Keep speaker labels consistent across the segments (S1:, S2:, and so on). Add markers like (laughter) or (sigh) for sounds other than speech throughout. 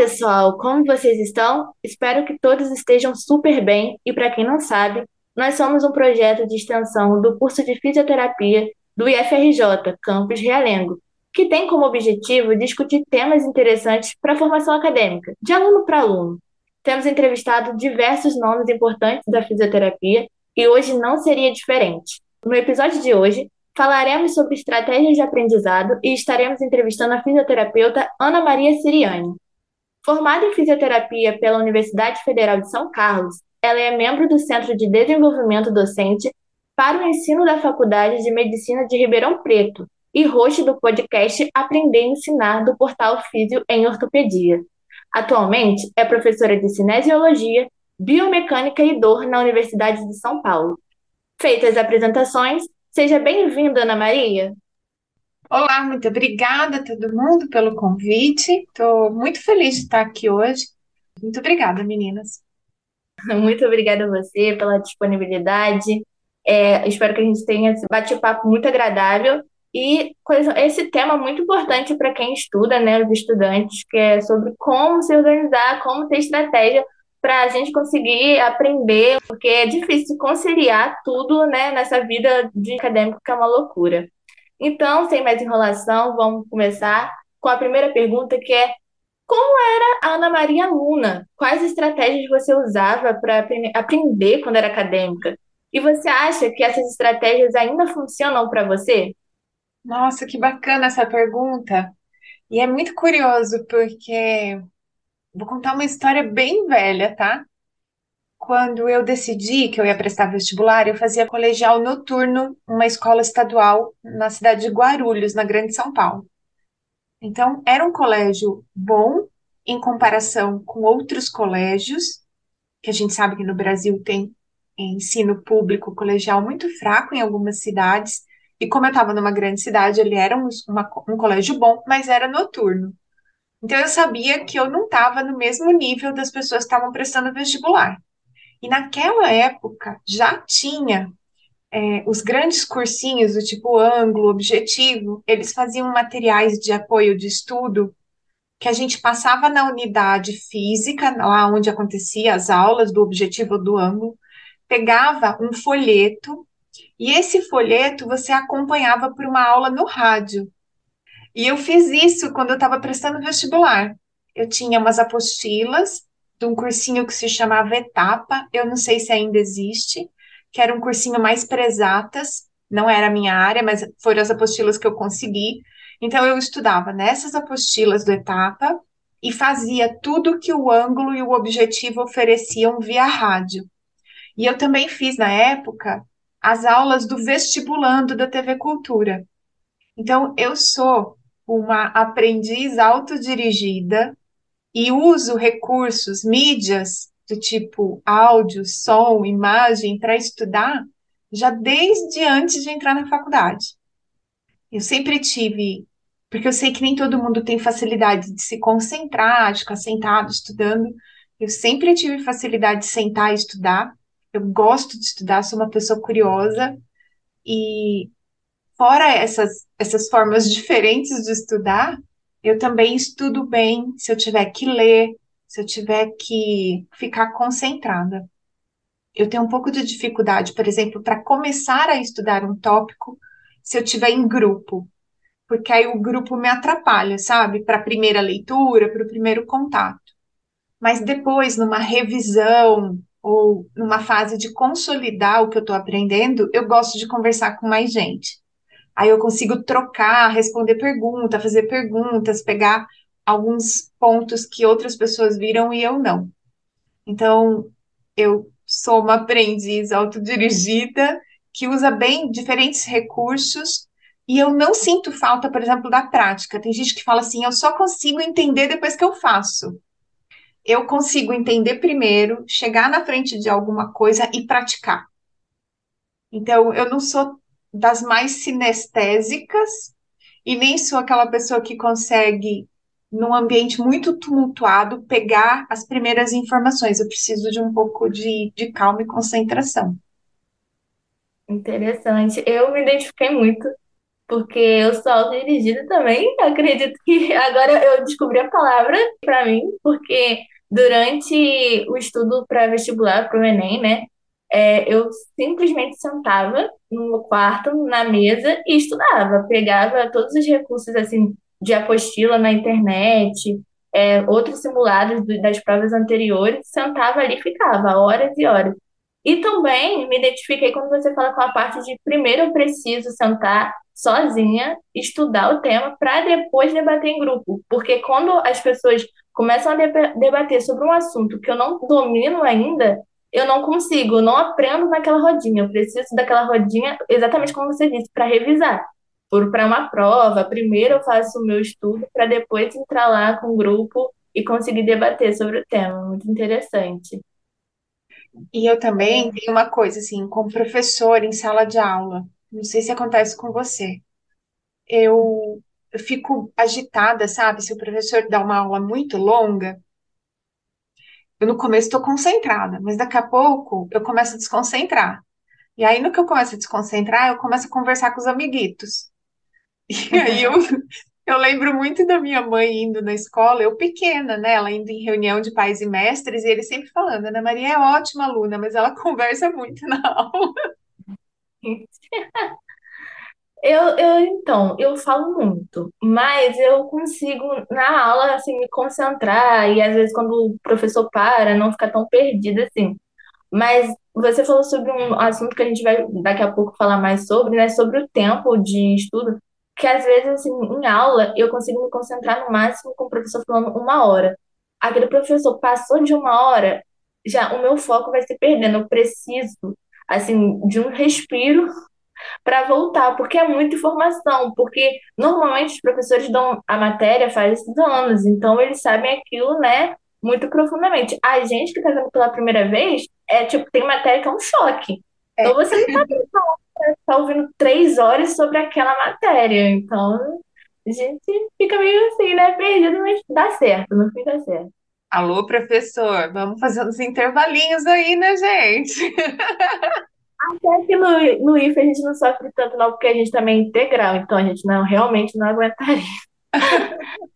S1: pessoal, como vocês estão? Espero que todos estejam super bem. E para quem não sabe, nós somos um projeto de extensão do curso de fisioterapia do IFRJ, Campus Realengo, que tem como objetivo discutir temas interessantes para a formação acadêmica, de aluno para aluno. Temos entrevistado diversos nomes importantes da fisioterapia e hoje não seria diferente. No episódio de hoje, falaremos sobre estratégias de aprendizado e estaremos entrevistando a fisioterapeuta Ana Maria Siriani. Formada em fisioterapia pela Universidade Federal de São Carlos, ela é membro do Centro de Desenvolvimento Docente para o Ensino da Faculdade de Medicina de Ribeirão Preto e host do podcast Aprender e Ensinar do portal Físio em Ortopedia. Atualmente é professora de Cinesiologia, Biomecânica e Dor na Universidade de São Paulo. Feitas as apresentações, seja bem-vinda, Ana Maria.
S2: Olá, muito obrigada a todo mundo pelo convite. Estou muito feliz de estar aqui hoje. Muito obrigada, meninas. (laughs)
S1: Muito obrigada a você pela disponibilidade. É, espero que a gente tenha esse bate-papo muito agradável e esse tema muito importante para quem estuda, né, os estudantes, que é sobre como se organizar, como ter estratégia para a gente conseguir aprender, porque é difícil conciliar tudo, né, nessa vida de acadêmico que é uma loucura. Então, sem mais enrolação, vamos começar com a primeira pergunta, que é como era a Ana Maria aluna? Quais estratégias você usava para aprender quando era acadêmica? E você acha que essas estratégias ainda funcionam para você?
S2: Nossa, que bacana essa pergunta. E é muito curioso, porque vou contar uma história bem velha, tá? Quando eu decidi que eu ia prestar vestibular, eu fazia colegial noturno, uma escola estadual na cidade de Guarulhos, na Grande São Paulo. Então, era um colégio bom em comparação com outros colégios, que a gente sabe que no Brasil tem ensino público colegial muito fraco em algumas cidades. E como eu estava numa grande cidade, ele era um, uma, um colégio bom, mas era noturno. Então eu sabia que eu não estava no mesmo nível das pessoas que estavam prestando vestibular. E naquela época já tinha é, os grandes cursinhos do tipo ângulo, objetivo, eles faziam materiais de apoio de estudo que a gente passava na unidade física, lá onde acontecia as aulas do objetivo do ângulo, pegava um folheto e esse folheto você acompanhava por uma aula no rádio. E eu fiz isso quando eu estava prestando vestibular. Eu tinha umas apostilas de um cursinho que se chamava Etapa, eu não sei se ainda existe, que era um cursinho mais para exatas, não era a minha área, mas foram as apostilas que eu consegui. Então eu estudava nessas apostilas do Etapa e fazia tudo que o ângulo e o objetivo ofereciam via rádio. E eu também fiz na época as aulas do vestibulando da TV Cultura. Então eu sou uma aprendiz autodirigida e uso recursos, mídias do tipo áudio, som, imagem para estudar já desde antes de entrar na faculdade. Eu sempre tive, porque eu sei que nem todo mundo tem facilidade de se concentrar, de ficar sentado estudando. Eu sempre tive facilidade de sentar e estudar. Eu gosto de estudar, sou uma pessoa curiosa e fora essas essas formas (laughs) diferentes de estudar, eu também estudo bem se eu tiver que ler, se eu tiver que ficar concentrada. Eu tenho um pouco de dificuldade, por exemplo, para começar a estudar um tópico se eu tiver em grupo, porque aí o grupo me atrapalha, sabe? Para a primeira leitura, para o primeiro contato. Mas depois, numa revisão ou numa fase de consolidar o que eu estou aprendendo, eu gosto de conversar com mais gente. Aí eu consigo trocar, responder pergunta, fazer perguntas, pegar alguns pontos que outras pessoas viram e eu não. Então, eu sou uma aprendiz autodirigida que usa bem diferentes recursos e eu não sinto falta, por exemplo, da prática. Tem gente que fala assim: eu só consigo entender depois que eu faço. Eu consigo entender primeiro, chegar na frente de alguma coisa e praticar. Então, eu não sou das mais sinestésicas e nem sou aquela pessoa que consegue, num ambiente muito tumultuado, pegar as primeiras informações. Eu preciso de um pouco de, de calma e concentração.
S1: Interessante. Eu me identifiquei muito, porque eu sou autodirigida também. (laughs) Acredito que agora eu descobri a palavra para mim, porque durante o estudo para vestibular, para o Enem, né, é, eu simplesmente sentava no quarto, na mesa e estudava. Pegava todos os recursos assim de apostila na internet, é, outros simulados do, das provas anteriores, sentava ali e ficava horas e horas. E também me identifiquei quando você fala com a parte de primeiro eu preciso sentar sozinha, estudar o tema para depois debater em grupo. Porque quando as pessoas começam a debater sobre um assunto que eu não domino ainda, eu não consigo, eu não aprendo naquela rodinha. Eu preciso daquela rodinha, exatamente como você disse, para revisar. Para uma prova, primeiro eu faço o meu estudo para depois entrar lá com o grupo e conseguir debater sobre o tema. Muito interessante.
S2: E eu também tenho uma coisa assim, como professor em sala de aula, não sei se acontece com você. Eu, eu fico agitada, sabe? Se o professor dá uma aula muito longa, eu no começo estou concentrada, mas daqui a pouco eu começo a desconcentrar. E aí, no que eu começo a desconcentrar, eu começo a conversar com os amiguitos. E aí eu, (laughs) eu lembro muito da minha mãe indo na escola, eu pequena, né? Ela indo em reunião de pais e mestres, e ele sempre falando: Ana Maria é ótima aluna, mas ela (laughs) conversa muito na aula. (laughs)
S1: Eu, eu, então, eu falo muito, mas eu consigo, na aula, assim, me concentrar e às vezes quando o professor para, não ficar tão perdida assim. Mas você falou sobre um assunto que a gente vai daqui a pouco falar mais sobre, né? Sobre o tempo de estudo, que às vezes, assim, em aula, eu consigo me concentrar no máximo com o professor falando uma hora. Aquele professor passou de uma hora, já o meu foco vai se perdendo. Eu preciso, assim, de um respiro para voltar, porque é muita informação, porque normalmente os professores dão a matéria faz anos, então eles sabem aquilo, né, muito profundamente. A gente que está vendo pela primeira vez, é tipo, tem matéria que é um choque. É. Então você não está tá ouvindo três horas sobre aquela matéria. Então a gente fica meio assim, né, perdido, mas dá certo, no fim dá certo.
S2: Alô, professor, vamos fazer uns intervalinhos aí, né, gente? (laughs)
S1: Até que no, no IFE a gente não sofre tanto, não, porque a gente também é integral, então a gente não realmente não aguentaria. (laughs)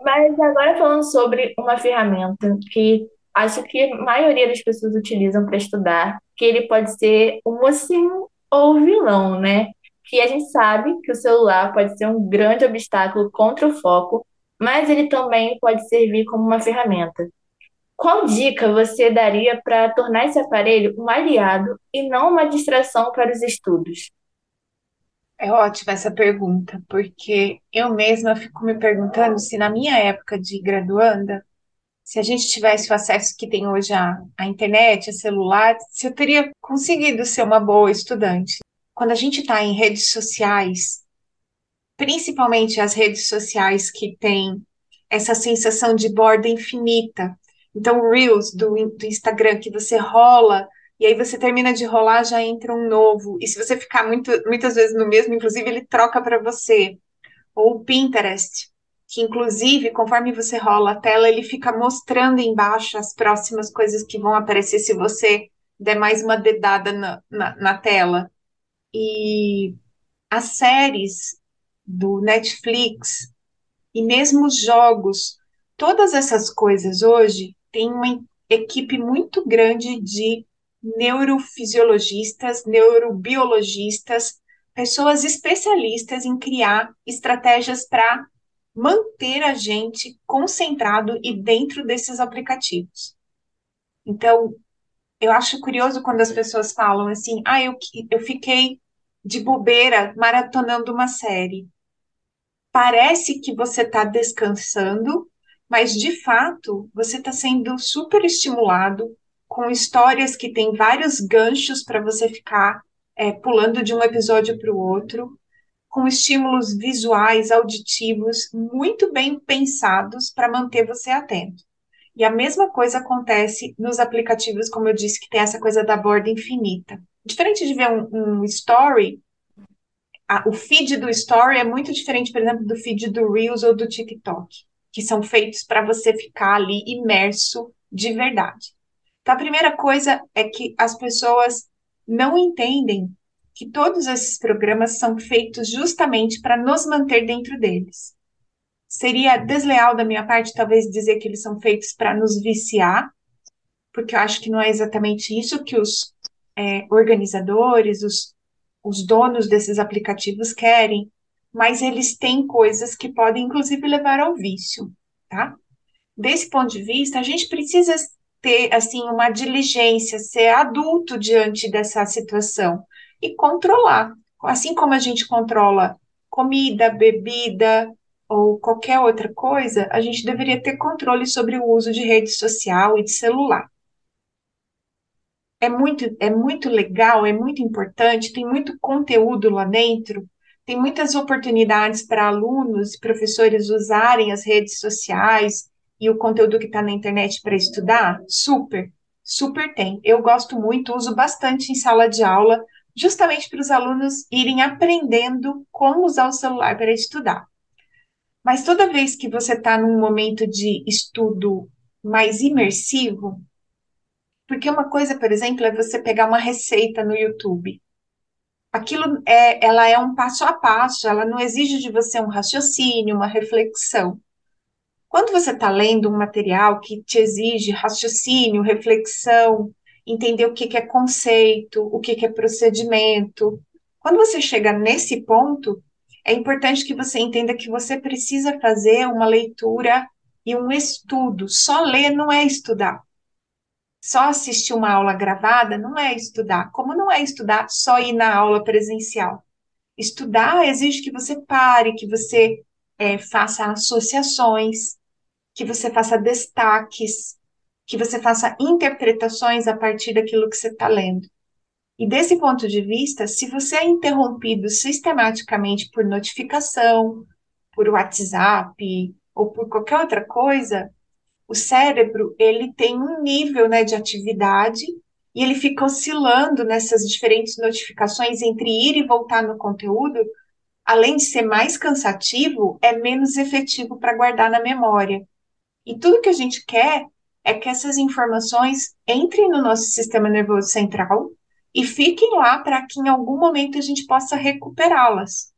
S1: Mas agora falando sobre uma ferramenta que acho que a maioria das pessoas utilizam para estudar, que ele pode ser o mocinho ou o vilão, né? Que a gente sabe que o celular pode ser um grande obstáculo contra o foco, mas ele também pode servir como uma ferramenta. Qual dica você daria para tornar esse aparelho um aliado e não uma distração para os estudos?
S2: É ótima essa pergunta, porque eu mesma fico me perguntando se na minha época de graduanda, se a gente tivesse o acesso que tem hoje à, à internet, a celular, se eu teria conseguido ser uma boa estudante. Quando a gente está em redes sociais, principalmente as redes sociais que têm essa sensação de borda infinita, então, Reels do, do Instagram, que você rola, e aí você termina de rolar, já entra um novo. E se você ficar muito, muitas vezes no mesmo, inclusive ele troca para você. Ou o Pinterest, que inclusive, conforme você rola a tela, ele fica mostrando embaixo as próximas coisas que vão aparecer se você der mais uma dedada na, na, na tela. E as séries do Netflix e mesmo os jogos, todas essas coisas hoje tem uma equipe muito grande de neurofisiologistas, neurobiologistas, pessoas especialistas em criar estratégias para manter a gente concentrado e dentro desses aplicativos. Então, eu acho curioso quando as pessoas falam assim: ah, eu, eu fiquei de bobeira maratonando uma série. Parece que você está descansando, mas de fato você está sendo super estimulado com histórias que têm vários ganchos para você ficar é, pulando de um episódio para o outro, com estímulos visuais, auditivos muito bem pensados para manter você atento. E a mesma coisa acontece nos aplicativos, como eu disse, que tem essa coisa da borda infinita. Diferente de ver um, um story, a, o feed do story é muito diferente, por exemplo, do feed do Reels ou do TikTok que são feitos para você ficar ali imerso de verdade. Então, a primeira coisa é que as pessoas não entendem que todos esses programas são feitos justamente para nos manter dentro deles. Seria desleal da minha parte, talvez, dizer que eles são feitos para nos viciar, porque eu acho que não é exatamente isso que os é, organizadores, os, os donos desses aplicativos querem, mas eles têm coisas que podem, inclusive, levar ao vício, tá? Desse ponto de vista, a gente precisa ter, assim, uma diligência, ser adulto diante dessa situação e controlar. Assim como a gente controla comida, bebida ou qualquer outra coisa, a gente deveria ter controle sobre o uso de rede social e de celular é muito, é muito legal, é muito importante, tem muito conteúdo lá dentro, tem muitas oportunidades para alunos e professores usarem as redes sociais e o conteúdo que está na internet para estudar. Super, super tem. Eu gosto muito, uso bastante em sala de aula, justamente para os alunos irem aprendendo como usar o celular para estudar. Mas toda vez que você está num momento de estudo mais imersivo, porque uma coisa, por exemplo, é você pegar uma receita no YouTube. Aquilo é, ela é um passo a passo, ela não exige de você um raciocínio, uma reflexão. Quando você está lendo um material que te exige raciocínio, reflexão, entender o que, que é conceito, o que, que é procedimento, quando você chega nesse ponto, é importante que você entenda que você precisa fazer uma leitura e um estudo. Só ler não é estudar. Só assistir uma aula gravada não é estudar, como não é estudar só ir na aula presencial. Estudar exige que você pare, que você é, faça associações, que você faça destaques, que você faça interpretações a partir daquilo que você está lendo. E desse ponto de vista, se você é interrompido sistematicamente por notificação, por WhatsApp ou por qualquer outra coisa, o cérebro ele tem um nível né, de atividade e ele fica oscilando nessas diferentes notificações entre ir e voltar no conteúdo, além de ser mais cansativo, é menos efetivo para guardar na memória. E tudo que a gente quer é que essas informações entrem no nosso sistema nervoso central e fiquem lá para que em algum momento a gente possa recuperá-las.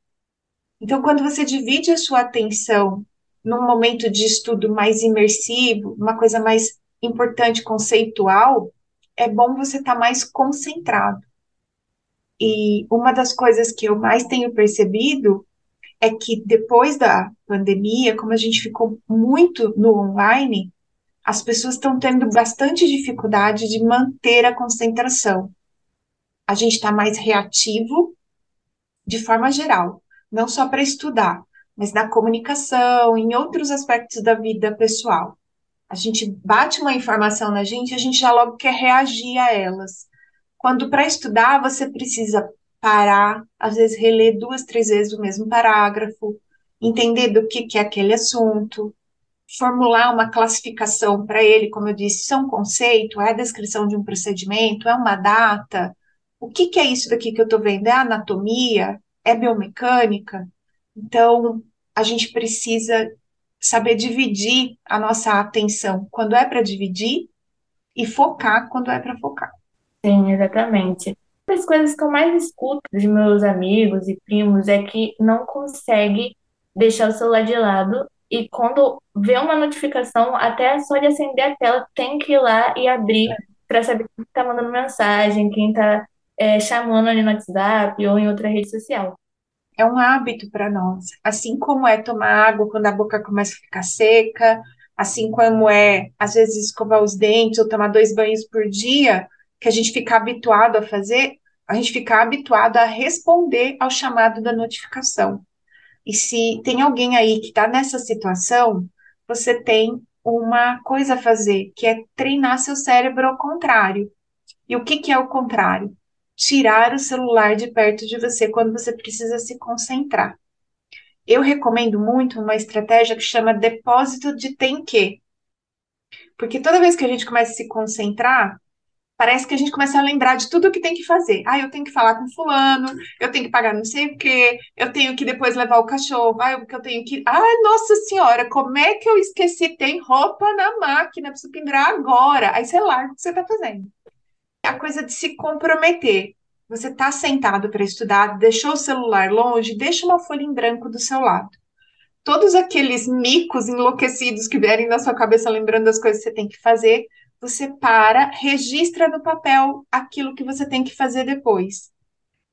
S2: Então, quando você divide a sua atenção num momento de estudo mais imersivo, uma coisa mais importante, conceitual, é bom você estar tá mais concentrado. E uma das coisas que eu mais tenho percebido é que depois da pandemia, como a gente ficou muito no online, as pessoas estão tendo bastante dificuldade de manter a concentração. A gente está mais reativo de forma geral, não só para estudar, mas na comunicação, em outros aspectos da vida pessoal. A gente bate uma informação na gente, a gente já logo quer reagir a elas. Quando para estudar você precisa parar, às vezes reler duas, três vezes o mesmo parágrafo, entender do que, que é aquele assunto, formular uma classificação para ele, como eu disse, isso é um conceito, é a descrição de um procedimento, é uma data, o que, que é isso daqui que eu estou vendo? É anatomia? É biomecânica? Então, a gente precisa saber dividir a nossa atenção quando é para dividir e focar quando é para focar.
S1: Sim, exatamente. Uma das coisas que eu mais escuto dos meus amigos e primos é que não consegue deixar o celular de lado e quando vê uma notificação, até só de acender a tela, tem que ir lá e abrir é. para saber quem está mandando mensagem, quem está é, chamando ali no WhatsApp ou em outra rede social
S2: é um hábito para nós. Assim como é tomar água quando a boca começa a ficar seca, assim como é, às vezes, escovar os dentes ou tomar dois banhos por dia, que a gente fica habituado a fazer, a gente fica habituado a responder ao chamado da notificação. E se tem alguém aí que está nessa situação, você tem uma coisa a fazer, que é treinar seu cérebro ao contrário. E o que, que é o contrário? Tirar o celular de perto de você quando você precisa se concentrar. Eu recomendo muito uma estratégia que chama depósito de tem que. Porque toda vez que a gente começa a se concentrar, parece que a gente começa a lembrar de tudo o que tem que fazer. Ah, eu tenho que falar com fulano, eu tenho que pagar não sei o quê, eu tenho que depois levar o cachorro, ah, eu tenho que. Ah, nossa senhora, como é que eu esqueci? Tem roupa na máquina, preciso pendurar agora. Aí você larga o que você está fazendo a coisa de se comprometer. você está sentado para estudar, deixou o celular longe, deixa uma folha em branco do seu lado. Todos aqueles micos enlouquecidos que vierem na sua cabeça lembrando das coisas que você tem que fazer, você para, registra no papel aquilo que você tem que fazer depois.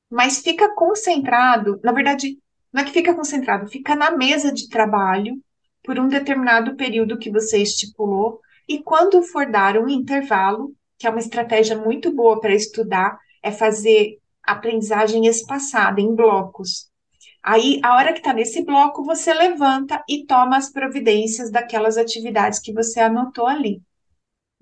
S2: Mas fica concentrado, na verdade, não é que fica concentrado, fica na mesa de trabalho por um determinado período que você estipulou, e quando for dar um intervalo, que é uma estratégia muito boa para estudar, é fazer aprendizagem espaçada, em blocos. Aí, a hora que está nesse bloco, você levanta e toma as providências daquelas atividades que você anotou ali.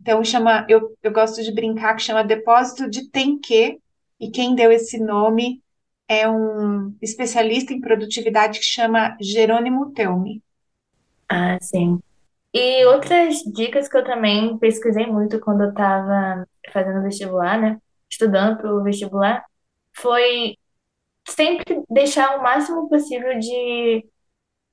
S2: Então, chama, eu, eu gosto de brincar que chama depósito de tem que, e quem deu esse nome é um especialista em produtividade que chama Jerônimo Telmi.
S1: Ah, sim. E outras dicas que eu também pesquisei muito quando eu estava fazendo vestibular, né? Estudando para o vestibular, foi sempre deixar o máximo possível de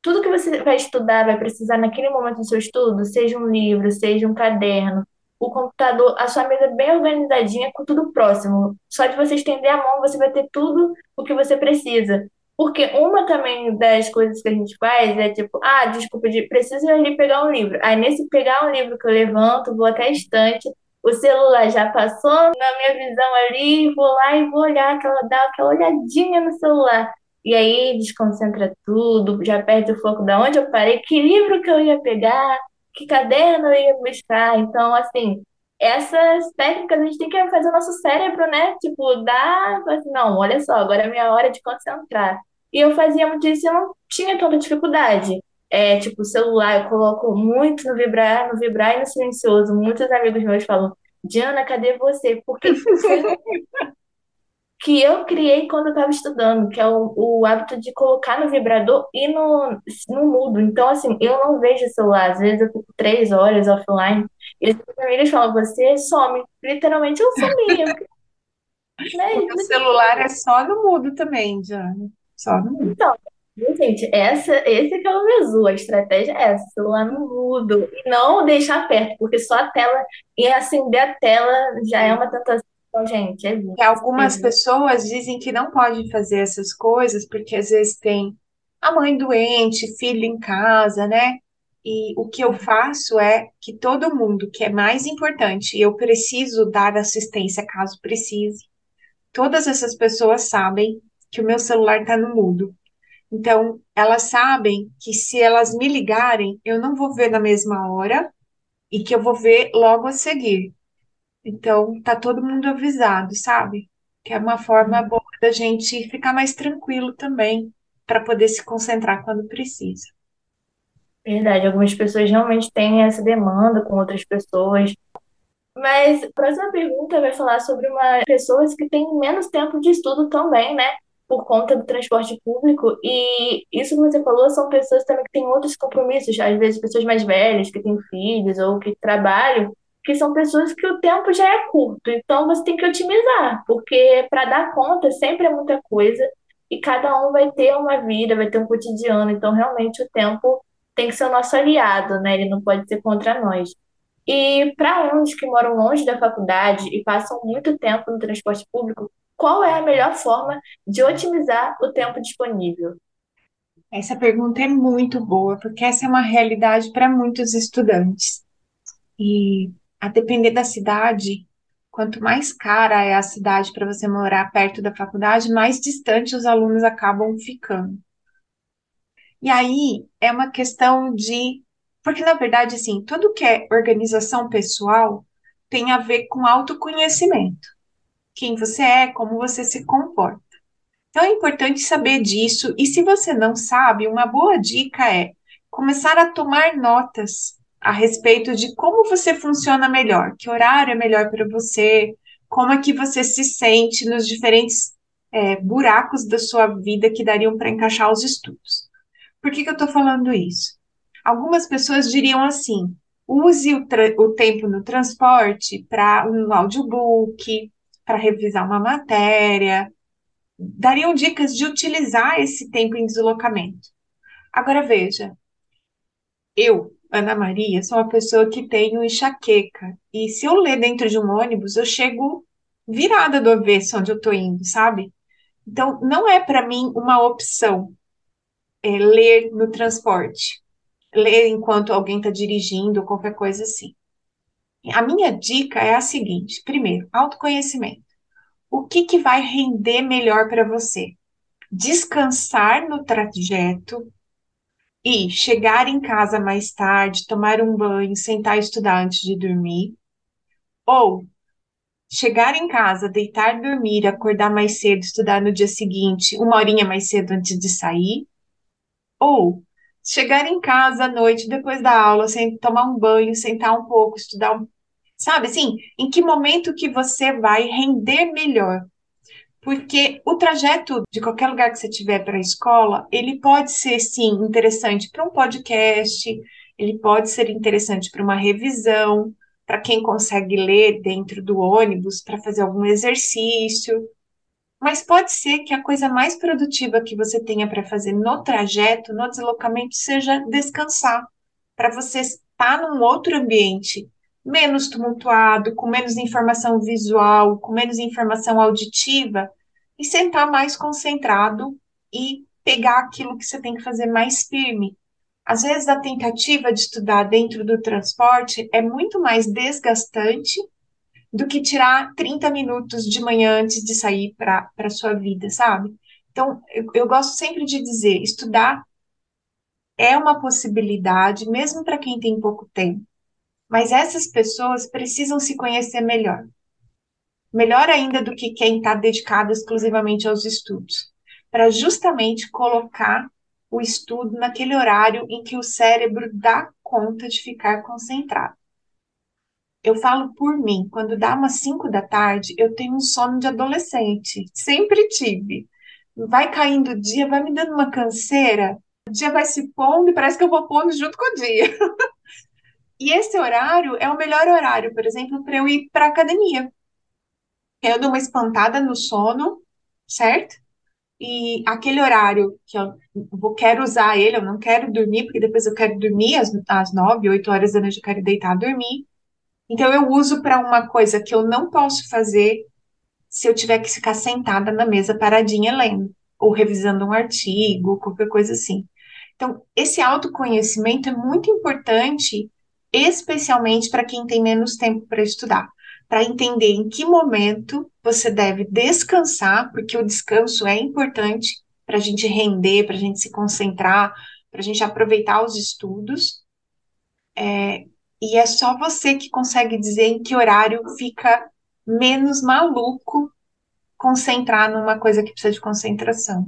S1: tudo que você vai estudar, vai precisar naquele momento do seu estudo, seja um livro, seja um caderno, o computador, a sua mesa bem organizadinha, com tudo próximo. Só de você estender a mão, você vai ter tudo o que você precisa. Porque uma também das coisas que a gente faz é tipo, ah, desculpa, preciso ali pegar um livro. Aí nesse pegar um livro que eu levanto, vou até a estante, o celular já passou na minha visão ali, vou lá e vou olhar, aquela, dar aquela olhadinha no celular. E aí desconcentra tudo, já perde o foco da onde eu parei, que livro que eu ia pegar, que caderno eu ia buscar. Então, assim, essas técnicas a gente tem que fazer o nosso cérebro, né? Tipo, dar, assim, não, olha só, agora é minha hora de concentrar. E eu fazia muito isso e eu não tinha tanta dificuldade. É, tipo, o celular eu coloco muito no vibrar, no vibrar e no silencioso. Muitos amigos meus falam, Diana, cadê você? Porque (laughs) que eu criei quando eu estava estudando, que é o, o hábito de colocar no vibrador e no, no mudo. Então, assim, eu não vejo celular. Às vezes eu fico três horas offline e as famílias falam, você some. Literalmente eu sumi. (laughs)
S2: né? O celular é só no mudo também, Diana. Só no mudo.
S1: Então, gente, essa, esse é o Visu, a estratégia é essa, celular no mudo. E não deixar perto, porque só a tela, e acender a tela já é uma tentação então, gente, é
S2: Que algumas pessoas dizem que não pode fazer essas coisas porque às vezes tem a mãe doente, filho em casa, né? E o que eu faço é que todo mundo que é mais importante, eu preciso dar assistência caso precise. Todas essas pessoas sabem que o meu celular está no mudo. Então, elas sabem que se elas me ligarem, eu não vou ver na mesma hora e que eu vou ver logo a seguir. Então, tá todo mundo avisado, sabe? Que é uma forma boa da gente ficar mais tranquilo também, para poder se concentrar quando precisa.
S1: Verdade, algumas pessoas realmente têm essa demanda com outras pessoas. Mas a próxima pergunta vai falar sobre uma pessoas que têm menos tempo de estudo também, né? Por conta do transporte público. E isso que você falou são pessoas também que têm outros compromissos, às vezes pessoas mais velhas, que têm filhos ou que trabalham que são pessoas que o tempo já é curto, então você tem que otimizar, porque para dar conta sempre é muita coisa e cada um vai ter uma vida, vai ter um cotidiano, então realmente o tempo tem que ser o nosso aliado, né? Ele não pode ser contra nós. E para uns que moram longe da faculdade e passam muito tempo no transporte público, qual é a melhor forma de otimizar o tempo disponível?
S2: Essa pergunta é muito boa, porque essa é uma realidade para muitos estudantes. E a depender da cidade, quanto mais cara é a cidade para você morar perto da faculdade, mais distante os alunos acabam ficando. E aí é uma questão de. Porque, na verdade, assim, tudo que é organização pessoal tem a ver com autoconhecimento. Quem você é, como você se comporta. Então é importante saber disso. E se você não sabe, uma boa dica é começar a tomar notas a respeito de como você funciona melhor, que horário é melhor para você, como é que você se sente nos diferentes é, buracos da sua vida que dariam para encaixar os estudos. Por que, que eu estou falando isso? Algumas pessoas diriam assim: use o, o tempo no transporte para um audiobook, para revisar uma matéria. Dariam dicas de utilizar esse tempo em deslocamento. Agora veja, eu, Ana Maria, sou uma pessoa que tenho enxaqueca. E se eu ler dentro de um ônibus, eu chego virada do avesso onde eu estou indo, sabe? Então, não é para mim uma opção é, ler no transporte, ler enquanto alguém está dirigindo, qualquer coisa assim. A minha dica é a seguinte: primeiro, autoconhecimento. O que, que vai render melhor para você? Descansar no trajeto e chegar em casa mais tarde, tomar um banho, sentar e estudar antes de dormir, ou chegar em casa, deitar, dormir, acordar mais cedo, estudar no dia seguinte, uma horinha mais cedo antes de sair, ou chegar em casa à noite, depois da aula, sem tomar um banho, sentar um pouco, estudar um... Sabe, assim, em que momento que você vai render melhor? Porque o trajeto de qualquer lugar que você tiver para a escola, ele pode ser, sim, interessante para um podcast, ele pode ser interessante para uma revisão, para quem consegue ler dentro do ônibus, para fazer algum exercício. Mas pode ser que a coisa mais produtiva que você tenha para fazer no trajeto, no deslocamento, seja descansar, para você estar num outro ambiente menos tumultuado, com menos informação visual, com menos informação auditiva, e sentar mais concentrado e pegar aquilo que você tem que fazer mais firme. Às vezes, a tentativa de estudar dentro do transporte é muito mais desgastante do que tirar 30 minutos de manhã antes de sair para a sua vida, sabe? Então, eu, eu gosto sempre de dizer: estudar é uma possibilidade, mesmo para quem tem pouco tempo. Mas essas pessoas precisam se conhecer melhor. Melhor ainda do que quem está dedicado exclusivamente aos estudos. Para justamente colocar o estudo naquele horário em que o cérebro dá conta de ficar concentrado. Eu falo por mim, quando dá umas 5 da tarde, eu tenho um sono de adolescente. Sempre tive. Vai caindo o dia, vai me dando uma canseira, o dia vai se pondo e parece que eu vou pondo junto com o dia. (laughs) e esse horário é o melhor horário, por exemplo, para eu ir para academia. Eu dou uma espantada no sono, certo? E aquele horário que eu vou, quero usar ele, eu não quero dormir, porque depois eu quero dormir às, às 9, 8 horas da noite, eu quero deitar dormir. Então eu uso para uma coisa que eu não posso fazer se eu tiver que ficar sentada na mesa paradinha lendo, ou revisando um artigo, qualquer coisa assim. Então, esse autoconhecimento é muito importante, especialmente para quem tem menos tempo para estudar para entender em que momento você deve descansar, porque o descanso é importante para a gente render, para a gente se concentrar, para a gente aproveitar os estudos. É, e é só você que consegue dizer em que horário fica menos maluco concentrar numa coisa que precisa de concentração.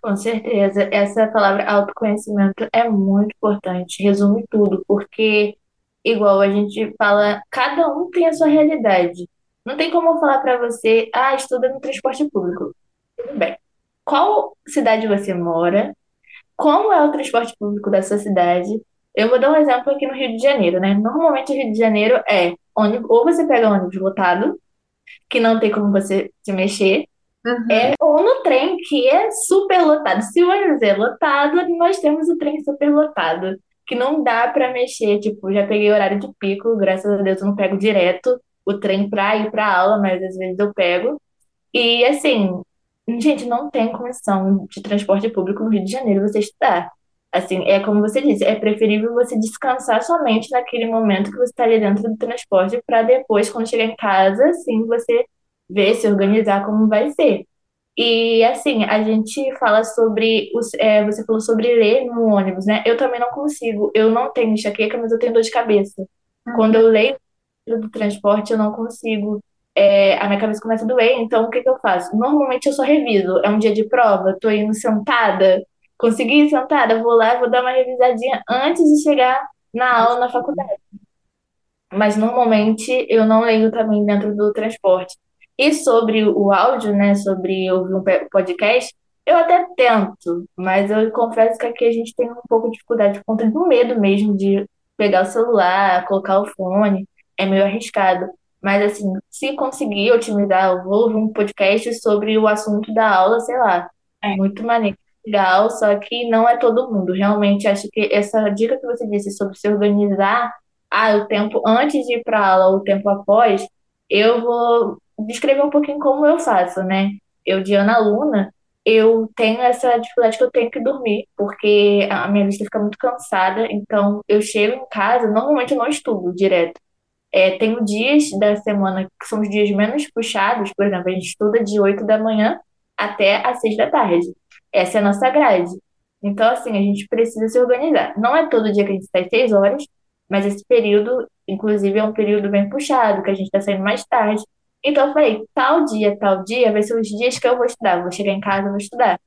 S1: Com certeza, essa palavra autoconhecimento é muito importante, resume tudo, porque igual a gente fala, cada um tem a sua realidade. Não tem como eu falar para você, ah, estuda no transporte público. Tudo bem. Qual cidade você mora? Como é o transporte público da sua cidade? Eu vou dar um exemplo aqui no Rio de Janeiro, né? Normalmente o Rio de Janeiro é ônibus, ou você pega ônibus lotado, que não tem como você se mexer, uhum. é, ou no trem, que é super lotado. Se o ônibus é lotado, nós temos o trem super lotado que não dá para mexer. Tipo, já peguei horário de pico, graças a Deus eu não pego direto o trem para ir para aula, mas às vezes eu pego. E assim, gente, não tem condição de transporte público no Rio de Janeiro você estudar. Assim, é como você disse, é preferível você descansar somente naquele momento que você está ali dentro do transporte para depois, quando chegar em casa, sim, você ver, se organizar como vai ser. E assim, a gente fala sobre. Os, é, você falou sobre ler no ônibus, né? Eu também não consigo. Eu não tenho enxaqueca, mas eu tenho dor de cabeça. Uhum. Quando eu leio do transporte, eu não consigo. É, a minha cabeça começa a doer, então o que, que eu faço? Normalmente eu só reviso. É um dia de prova, tô indo sentada, consegui sentada, vou lá, vou dar uma revisadinha antes de chegar na aula na faculdade. Mas normalmente eu não leio também dentro do transporte. E sobre o áudio, né, sobre ouvir um podcast, eu até tento, mas eu confesso que aqui a gente tem um pouco de dificuldade por conta do medo mesmo de pegar o celular, colocar o fone, é meio arriscado. Mas, assim, se conseguir otimizar, eu vou ouvir um podcast sobre o assunto da aula, sei lá, é muito maneiro, legal, só que não é todo mundo. Realmente, acho que essa dica que você disse sobre se organizar, ah, o tempo antes de ir para aula, o tempo após, Eu vou descrever um pouquinho como eu faço, né? Eu, de Ana Luna, eu tenho essa dificuldade que eu tenho que dormir, porque a minha vista fica muito cansada, então eu chego em casa, normalmente eu não estudo direto. É, tenho dias da semana que são os dias menos puxados, por exemplo, a gente estuda de 8 da manhã até às 6 da tarde. Essa é a nossa grade. Então, assim, a gente precisa se organizar. Não é todo dia que a gente sai 6 horas, mas esse período, inclusive, é um período bem puxado, que a gente está saindo mais tarde. Então, eu falei, tal dia, tal dia, vai ser os dias que eu vou estudar. Vou chegar em casa, vou estudar.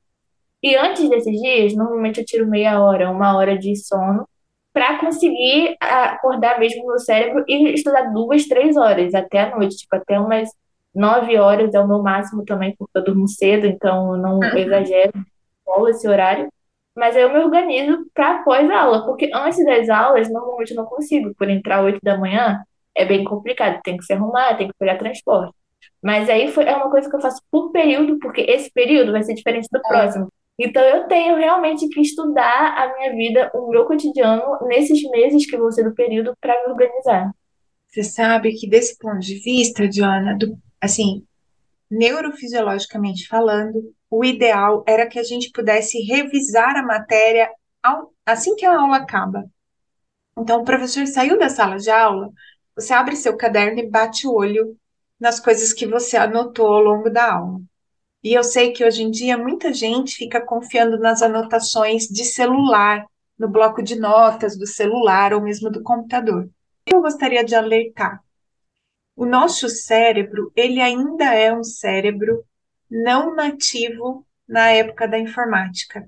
S1: E antes desses dias, normalmente eu tiro meia hora, uma hora de sono, para conseguir acordar mesmo no cérebro e estudar duas, três horas, até a noite, tipo, até umas nove horas é o meu máximo também, porque eu durmo cedo, então não
S2: Uhum.
S1: exagero, não esse horário. Mas aí eu me organizo para após a aula, porque antes das aulas, normalmente eu não consigo, por entrar 8 da manhã, é bem complicado, tem que se arrumar, tem que pegar transporte. Mas aí foi, é uma coisa que eu faço por período, porque esse período vai ser diferente do
S2: É.
S1: próximo. Então eu tenho realmente que estudar a minha vida, o meu cotidiano, nesses meses que vão ser do período, para me organizar.
S2: Você sabe que desse ponto de vista, Diana, do, assim, neurofisiologicamente falando, o ideal era que a gente pudesse revisar a matéria ao- assim que a aula acaba. Então, o professor saiu da sala de aula, você abre seu caderno e bate o olho nas coisas que você anotou ao longo da aula. E eu sei que hoje em dia muita gente fica confiando nas anotações de celular, no bloco de notas do celular ou mesmo do computador. Eu gostaria de alertar. O nosso cérebro, ele ainda é um cérebro não nativo na época da informática.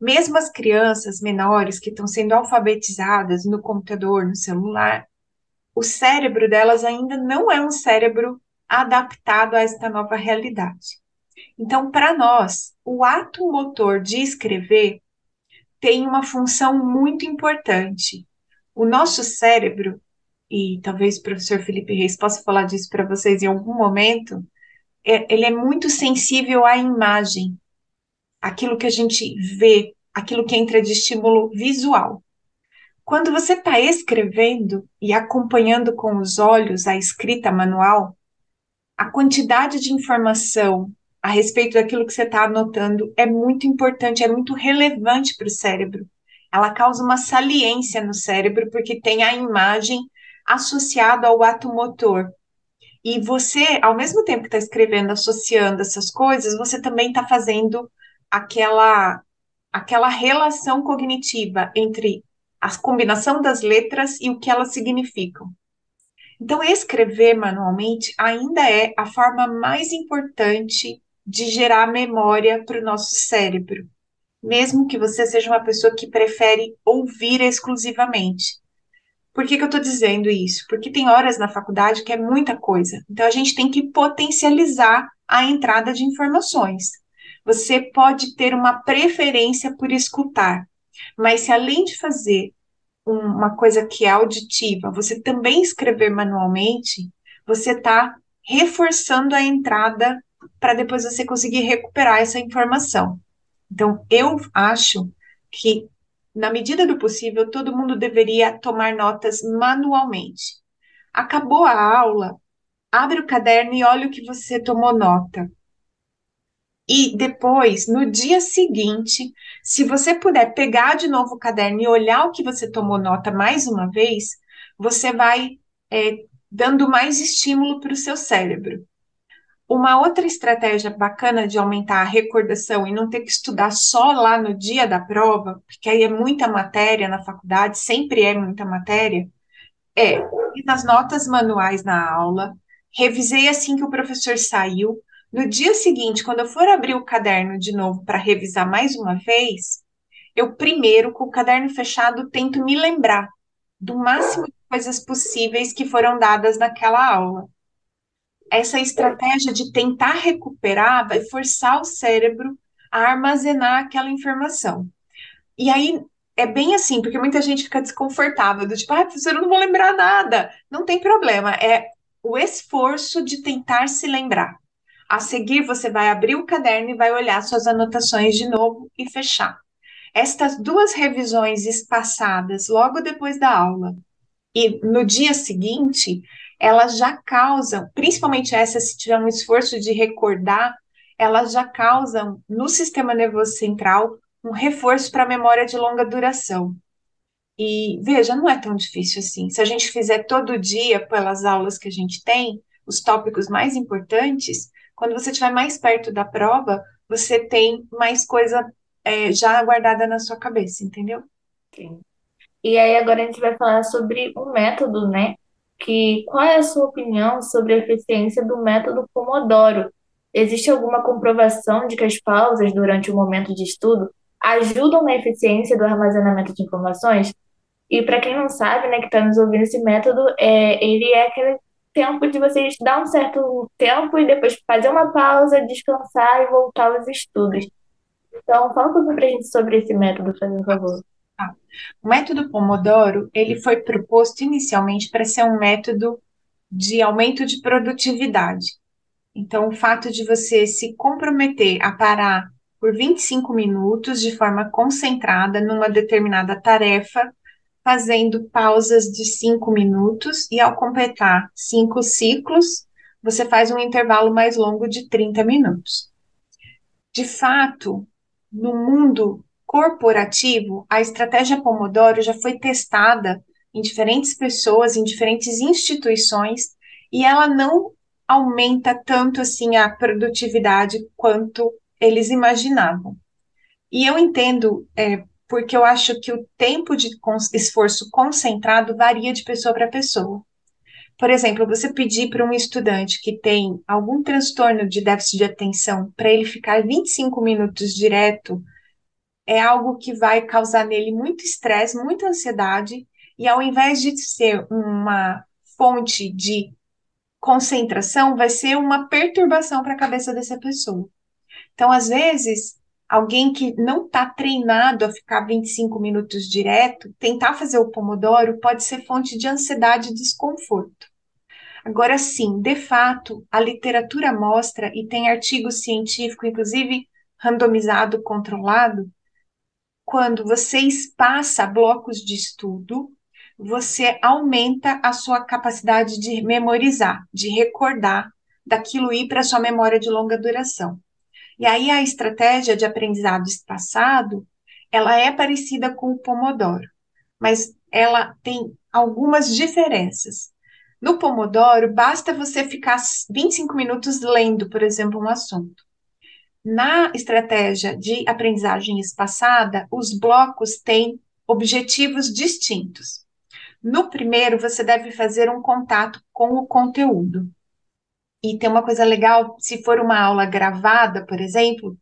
S2: Mesmo as crianças menores que estão sendo alfabetizadas no computador, no celular, o cérebro delas ainda não é um cérebro adaptado a esta nova realidade. Então, para nós, o ato motor de escrever tem uma função muito importante. O nosso cérebro, e talvez o professor Felipe Reis possa falar disso para vocês em algum momento, é, ele é muito sensível à imagem, aquilo que a gente vê, aquilo que entra de estímulo visual. Quando você está escrevendo e acompanhando com os olhos a escrita manual, a quantidade de informação a respeito daquilo que você está anotando é muito importante, é muito relevante para o cérebro. Ela causa uma saliência no cérebro porque tem a imagem associada ao ato motor. E você, ao mesmo tempo que está escrevendo, associando essas coisas, você também está fazendo aquela, aquela relação cognitiva entre a combinação das letras e o que elas significam. Então, escrever manualmente ainda é a forma mais importante de gerar memória para o nosso cérebro, mesmo que você seja uma pessoa que prefere ouvir exclusivamente. Por que, que eu estou dizendo isso? Porque tem horas na faculdade que é muita coisa. Então, a gente tem que potencializar a entrada de informações. Você pode ter uma preferência por escutar, mas se além de fazer uma coisa que é auditiva, você também escrever manualmente, você está reforçando a entrada para depois você conseguir recuperar essa informação. Então, eu acho que, na medida do possível, todo mundo deveria tomar notas manualmente. Acabou a aula, abre o caderno e olha o que você tomou nota. E depois, no dia seguinte, se você puder pegar de novo o caderno e olhar o que você tomou nota mais uma vez, você vai é, dando mais estímulo para o seu cérebro. Uma outra estratégia bacana de aumentar a recordação e não ter que estudar só lá no dia da prova, porque aí é muita matéria na faculdade, sempre é muita matéria, é nas notas manuais na aula, revisei assim que o professor saiu. No dia seguinte, quando eu for abrir o caderno de novo para revisar mais uma vez, eu primeiro, com o caderno fechado, tento me lembrar do máximo de coisas possíveis que foram dadas naquela aula essa estratégia de tentar recuperar vai forçar o cérebro a armazenar aquela informação. E aí é bem assim, porque muita gente fica desconfortável, do tipo, ah, professor, eu não vou lembrar nada. Não tem problema, é o esforço de tentar se lembrar. A seguir, você vai abrir o caderno e vai olhar suas anotações de novo e fechar. Estas duas revisões espaçadas logo depois da aula e no dia seguinte, elas já causam, principalmente essa, se tiver um esforço de recordar, elas já causam no sistema nervoso central um reforço para a memória de longa duração. E veja, não é tão difícil assim. Se a gente fizer todo dia, pelas aulas que a gente tem, os tópicos mais importantes, quando você estiver mais perto da prova, você tem mais coisa é, já guardada na sua cabeça, entendeu?
S1: Sim. E aí agora a gente vai falar sobre o método, né? Que qual é a sua opinião sobre a eficiência do método Pomodoro? Existe alguma comprovação de que as pausas durante o momento de estudo ajudam na eficiência do armazenamento de informações? E para quem não sabe, né, que está nos ouvindo, esse método, é, ele é aquele tempo de você estudar um certo tempo e depois fazer uma pausa, descansar e voltar aos estudos. Então, fala um pouquinho para a gente sobre esse método, fazendo favor.
S2: O método Pomodoro, ele foi proposto inicialmente para ser um método de aumento de produtividade. Então, o fato de você se comprometer a parar por 25 minutos de forma concentrada numa determinada tarefa fazendo pausas de cinco minutos e ao completar cinco ciclos, você faz um intervalo mais longo de 30 minutos. De fato, no mundo corporativo, a estratégia Pomodoro já foi testada em diferentes pessoas, em diferentes instituições, e ela não aumenta tanto assim a produtividade quanto eles imaginavam. E eu entendo é, porque eu acho que o tempo de esforço concentrado varia de pessoa para pessoa. Por exemplo, você pedir para um estudante que tem algum transtorno de déficit de atenção para ele ficar 25 minutos direto é algo que vai causar nele muito estresse, muita ansiedade, e ao invés de ser uma fonte de concentração, vai ser uma perturbação para a cabeça dessa pessoa. Então, às vezes, alguém que não está treinado a ficar 25 minutos direto, tentar fazer o Pomodoro pode ser fonte de ansiedade e desconforto. Agora sim, de fato, a literatura mostra, e tem artigo científico, inclusive randomizado, controlado, quando você espaça blocos de estudo, você aumenta a sua capacidade de memorizar, de recordar, daquilo ir para sua memória de longa duração. E aí a estratégia de aprendizado espaçado, ela é parecida com o Pomodoro, mas ela tem algumas diferenças. No Pomodoro, basta você ficar 25 minutos lendo, por exemplo, um assunto. Na estratégia de aprendizagem espaçada, os blocos têm objetivos distintos. No primeiro, você deve fazer um contato com o conteúdo. E tem uma coisa legal, se for uma aula gravada, por exemplo,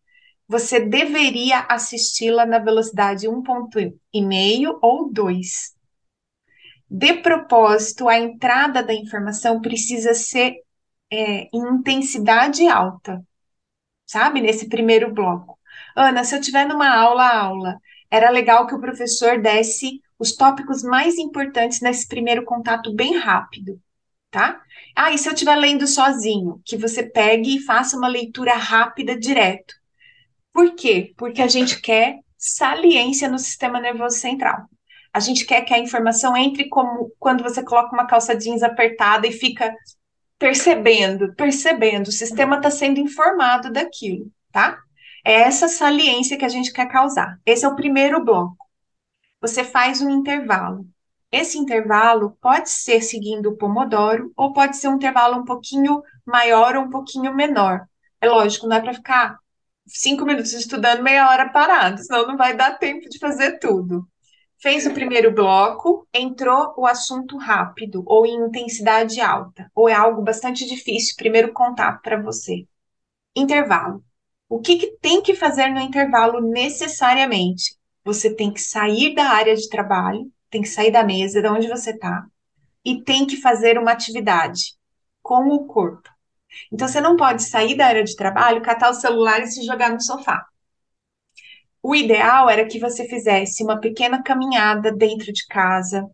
S2: você deveria assisti-la na velocidade 1.5 ou 2. De propósito, a entrada da informação precisa ser é, em intensidade alta, sabe? Nesse primeiro bloco. Ana, se eu tiver numa aula aula, era legal que o professor desse os tópicos mais importantes nesse primeiro contato bem rápido tá? Ah, e se eu estiver lendo sozinho, que você pegue e faça uma leitura rápida direto. Por quê? Porque a gente quer saliência no sistema nervoso central. A gente quer que a informação entre como quando você coloca uma calça jeans apertada e fica percebendo, percebendo, o sistema está sendo informado daquilo, tá? É essa saliência que a gente quer causar. Esse é o primeiro bloco. Você faz um intervalo. Esse intervalo pode ser seguindo o Pomodoro ou pode ser um intervalo um pouquinho maior ou um pouquinho menor. É lógico, não é para ficar cinco minutos estudando, meia hora parado, senão não vai dar tempo de fazer tudo. Fez o primeiro bloco, entrou o assunto rápido ou em intensidade alta, ou é algo bastante difícil, primeiro contato para você. Intervalo. O que, que tem que fazer no intervalo necessariamente? Você tem que sair da área de trabalho, tem que sair da mesa, de onde você está, e tem que fazer uma atividade com o corpo. Então, você não pode sair da área de trabalho, catar o celular e se jogar no sofá. O ideal era que você fizesse uma pequena caminhada dentro de casa,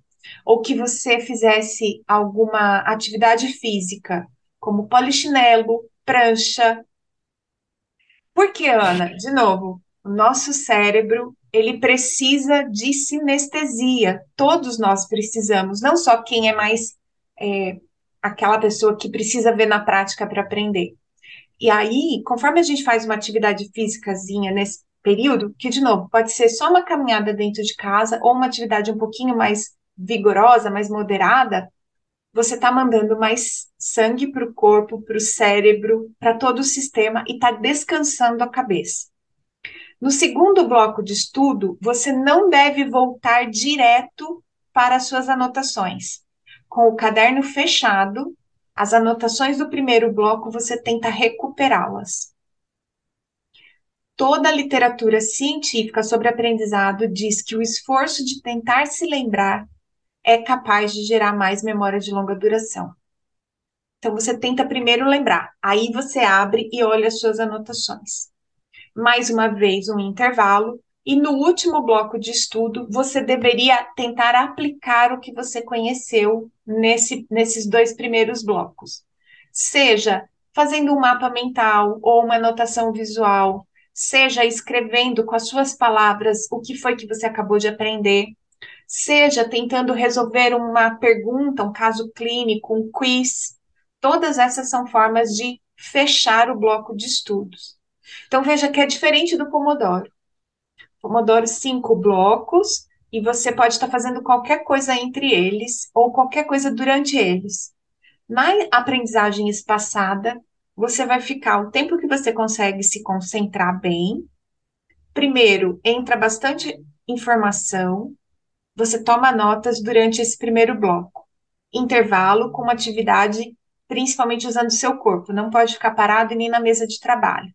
S2: ou que você fizesse alguma atividade física, como polichinelo, prancha. Por que, Ana? De novo, o nosso cérebro ele precisa de sinestesia. Todos nós precisamos, não só quem é mais é, aquela pessoa que precisa ver na prática para aprender. E aí, conforme a gente faz uma atividade físicazinha nesse período, que de novo pode ser só uma caminhada dentro de casa ou uma atividade um pouquinho mais vigorosa, mais moderada, você está mandando mais sangue para o corpo, para o cérebro, para todo o sistema e está descansando a cabeça. No segundo bloco de estudo, você não deve voltar direto para as suas anotações. Com o caderno fechado, as anotações do primeiro bloco você tenta recuperá-las. Toda a literatura científica sobre aprendizado diz que o esforço de tentar se lembrar é capaz de gerar mais memória de longa duração. Então, você tenta primeiro lembrar, aí você abre e olha as suas anotações. Mais uma vez, um intervalo, e no último bloco de estudo, você deveria tentar aplicar o que você conheceu nesse, nesses dois primeiros blocos. Seja fazendo um mapa mental ou uma anotação visual, seja escrevendo com as suas palavras o que foi que você acabou de aprender, seja tentando resolver uma pergunta, um caso clínico, um quiz. Todas essas são formas de fechar o bloco de estudos. Então veja que é diferente do Pomodoro. Pomodoro, cinco blocos, e você pode estar fazendo qualquer coisa entre eles ou qualquer coisa durante eles. Na aprendizagem espaçada, você vai ficar o tempo que você consegue se concentrar bem. Primeiro, entra bastante informação, você toma notas durante esse primeiro bloco. Intervalo com uma atividade, principalmente usando seu corpo, não pode ficar parado nem na mesa de trabalho.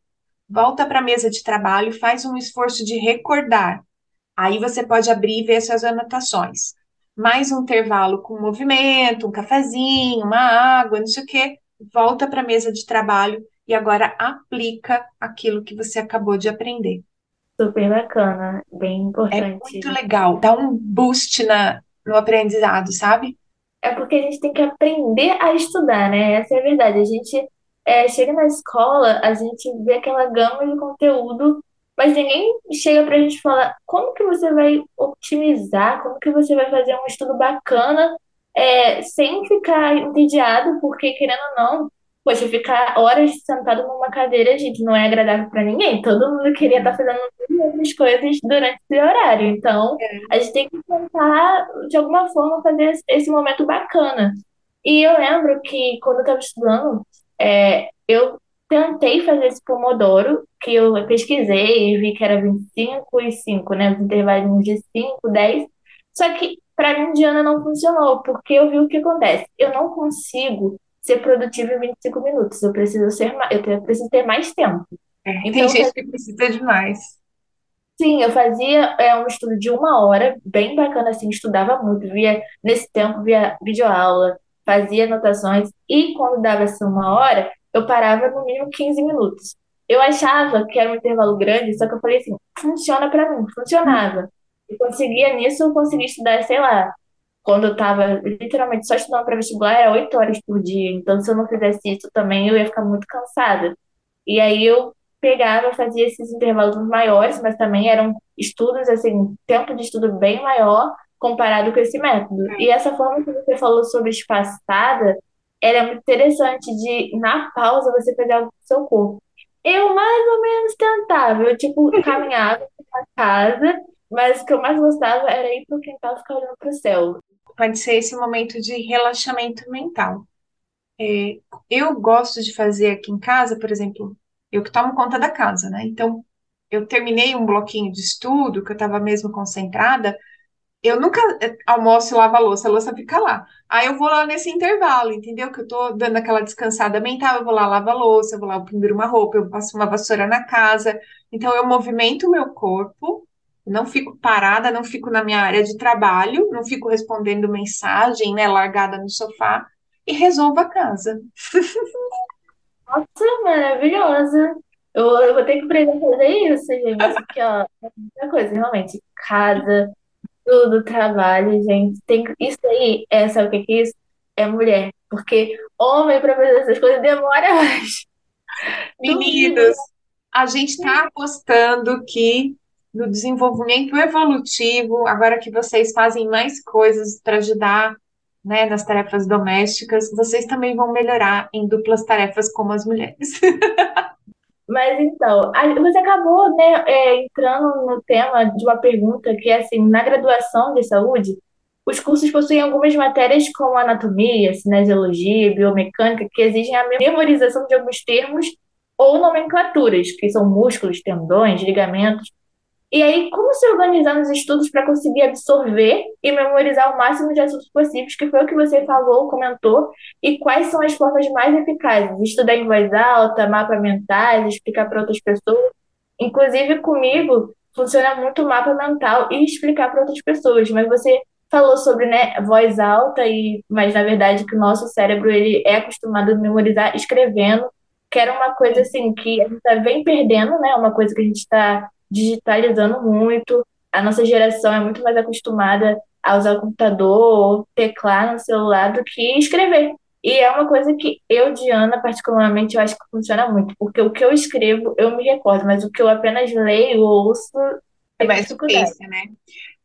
S2: Volta para a mesa de trabalho, faz um esforço de recordar. Aí você pode abrir e ver suas anotações. Mais um intervalo com movimento, um cafezinho, uma água, não sei o quê. Volta para a mesa de trabalho e agora aplica aquilo que você acabou de aprender.
S1: Super bacana, bem
S2: É
S1: importante.
S2: muito legal, dá um boost na, no aprendizado, sabe?
S1: É porque a gente tem que aprender a estudar, né? Essa é a verdade. A gente é, chega na escola, a gente vê aquela gama de conteúdo, mas ninguém chega pra gente falar como que você vai otimizar, como que você vai fazer um estudo bacana, é, sem ficar entediado, porque querendo ou não, poxa, ficar horas sentado numa cadeira, gente, não é agradável pra ninguém. Todo mundo queria estar fazendo outras coisas durante esse horário. Então, a gente tem que tentar, de alguma forma, fazer esse esse momento bacana. E eu lembro que quando eu estava estudando, é, eu tentei fazer esse Pomodoro, que eu pesquisei e vi que era 25 e 5, né? Os intervalos de 5, 10. Só que para mim, Diana, não funcionou, porque eu vi o que acontece. Eu não consigo ser produtiva em 25 minutos. Eu preciso ser, ma- eu preciso ter mais tempo.
S2: É,
S1: Então,
S2: tem gente que precisa demais.
S1: Sim, eu fazia é, um estudo de uma hora, bem bacana assim, estudava muito, via nesse tempo via videoaula, fazia anotações e quando dava essa uma hora, eu parava no mínimo 15 minutos. Eu achava que era um intervalo grande, só que eu falei assim, funciona pra mim, funcionava. Eu conseguia nisso, eu conseguia estudar, sei lá, quando eu tava literalmente só estudando para vestibular, era oito horas por dia, então se eu não fizesse isso também, eu ia ficar muito cansada. E aí eu pegava, fazia esses intervalos maiores, mas também eram estudos, assim, tempo de estudo bem maior comparado com esse método. E essa forma que você falou sobre espaçada, ela é muito interessante de, na pausa, você fazer algo com o seu corpo. Eu mais ou menos tentava, eu, tipo, (laughs) caminhava pra casa, mas o que eu mais gostava era ir pro quintal e ficar olhando pro céu.
S2: Pode ser esse momento de relaxamento mental. É, eu gosto de fazer aqui em casa, por exemplo, eu que tomo conta da casa, né? Então, eu terminei um bloquinho de estudo, que eu estava mesmo concentrada, eu nunca eh, almoço e lavo a louça, a louça fica lá. Aí eu vou lá nesse intervalo, entendeu? Que eu tô dando aquela descansada mental, eu vou lá lavar a louça, eu vou lá, eu penduro uma roupa, eu passo uma vassoura na casa. Então eu movimento o meu corpo, não fico parada, não fico na minha área de trabalho, não fico respondendo mensagem, né, largada no sofá, e resolvo a casa.
S1: Nossa, maravilhosa! Eu, eu vou ter que aprender a fazer isso, gente. Porque, ó, é muita coisa, realmente. Casa, tudo, trabalho, gente. Tem, isso aí, é, sabe o que é isso? É mulher. Porque homem, pra fazer essas coisas, demora mais.
S2: Meninos, a gente está apostando que no desenvolvimento evolutivo, agora que vocês fazem mais coisas para ajudar né, nas tarefas domésticas, vocês também vão melhorar em duplas tarefas como as mulheres. (laughs)
S1: Mas então, você acabou, né, é, entrando no tema de uma pergunta que é assim, na graduação de saúde, os cursos possuem algumas matérias como anatomia, cinesiologia, biomecânica, que exigem a memorização de alguns termos ou nomenclaturas, que são músculos, tendões, ligamentos. E aí, como se organizar nos estudos para conseguir absorver e memorizar o máximo de assuntos possíveis, que foi o que você falou, comentou, e quais são as formas mais eficazes? Estudar em voz alta, mapa mentais, explicar para outras pessoas. Inclusive, comigo, funciona muito o mapa mental e explicar para outras pessoas, mas você falou sobre né, voz alta, e mas na verdade que o nosso cérebro ele é acostumado a memorizar escrevendo, que era uma coisa assim que a gente tá vem perdendo, né? Uma coisa que a gente está digitalizando muito. A nossa geração é muito mais acostumada a usar o computador ou teclar no celular do que escrever. E é uma coisa que eu, Diana, particularmente, eu acho que funciona muito, porque o que eu escrevo, eu me recordo, mas o que eu apenas leio ou ouço
S2: é mais difícil, né?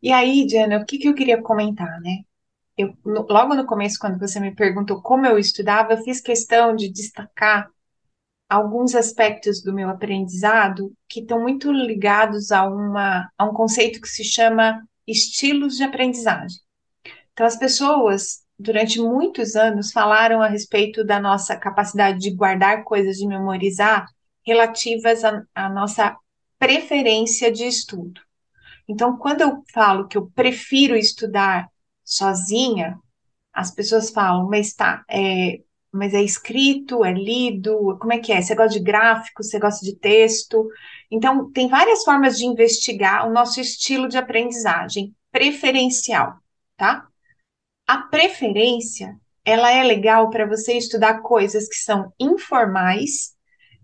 S2: E aí, Diana, o que, que eu queria comentar, né? Eu, no, logo no começo, quando você me perguntou como eu estudava, eu fiz questão de destacar alguns aspectos do meu aprendizado que estão muito ligados a, uma, a um conceito que se chama estilos de aprendizagem. Então, as pessoas, durante muitos anos, falaram a respeito da nossa capacidade de guardar coisas, de memorizar, relativas à nossa preferência de estudo. Então, quando eu falo que eu prefiro estudar sozinha, as pessoas falam, mas tá, é, mas é escrito, é lido, como é que é? Você gosta de gráfico, você gosta de texto? Então, tem várias formas de investigar o nosso estilo de aprendizagem preferencial, tá? A preferência, ela é legal para você estudar coisas que são informais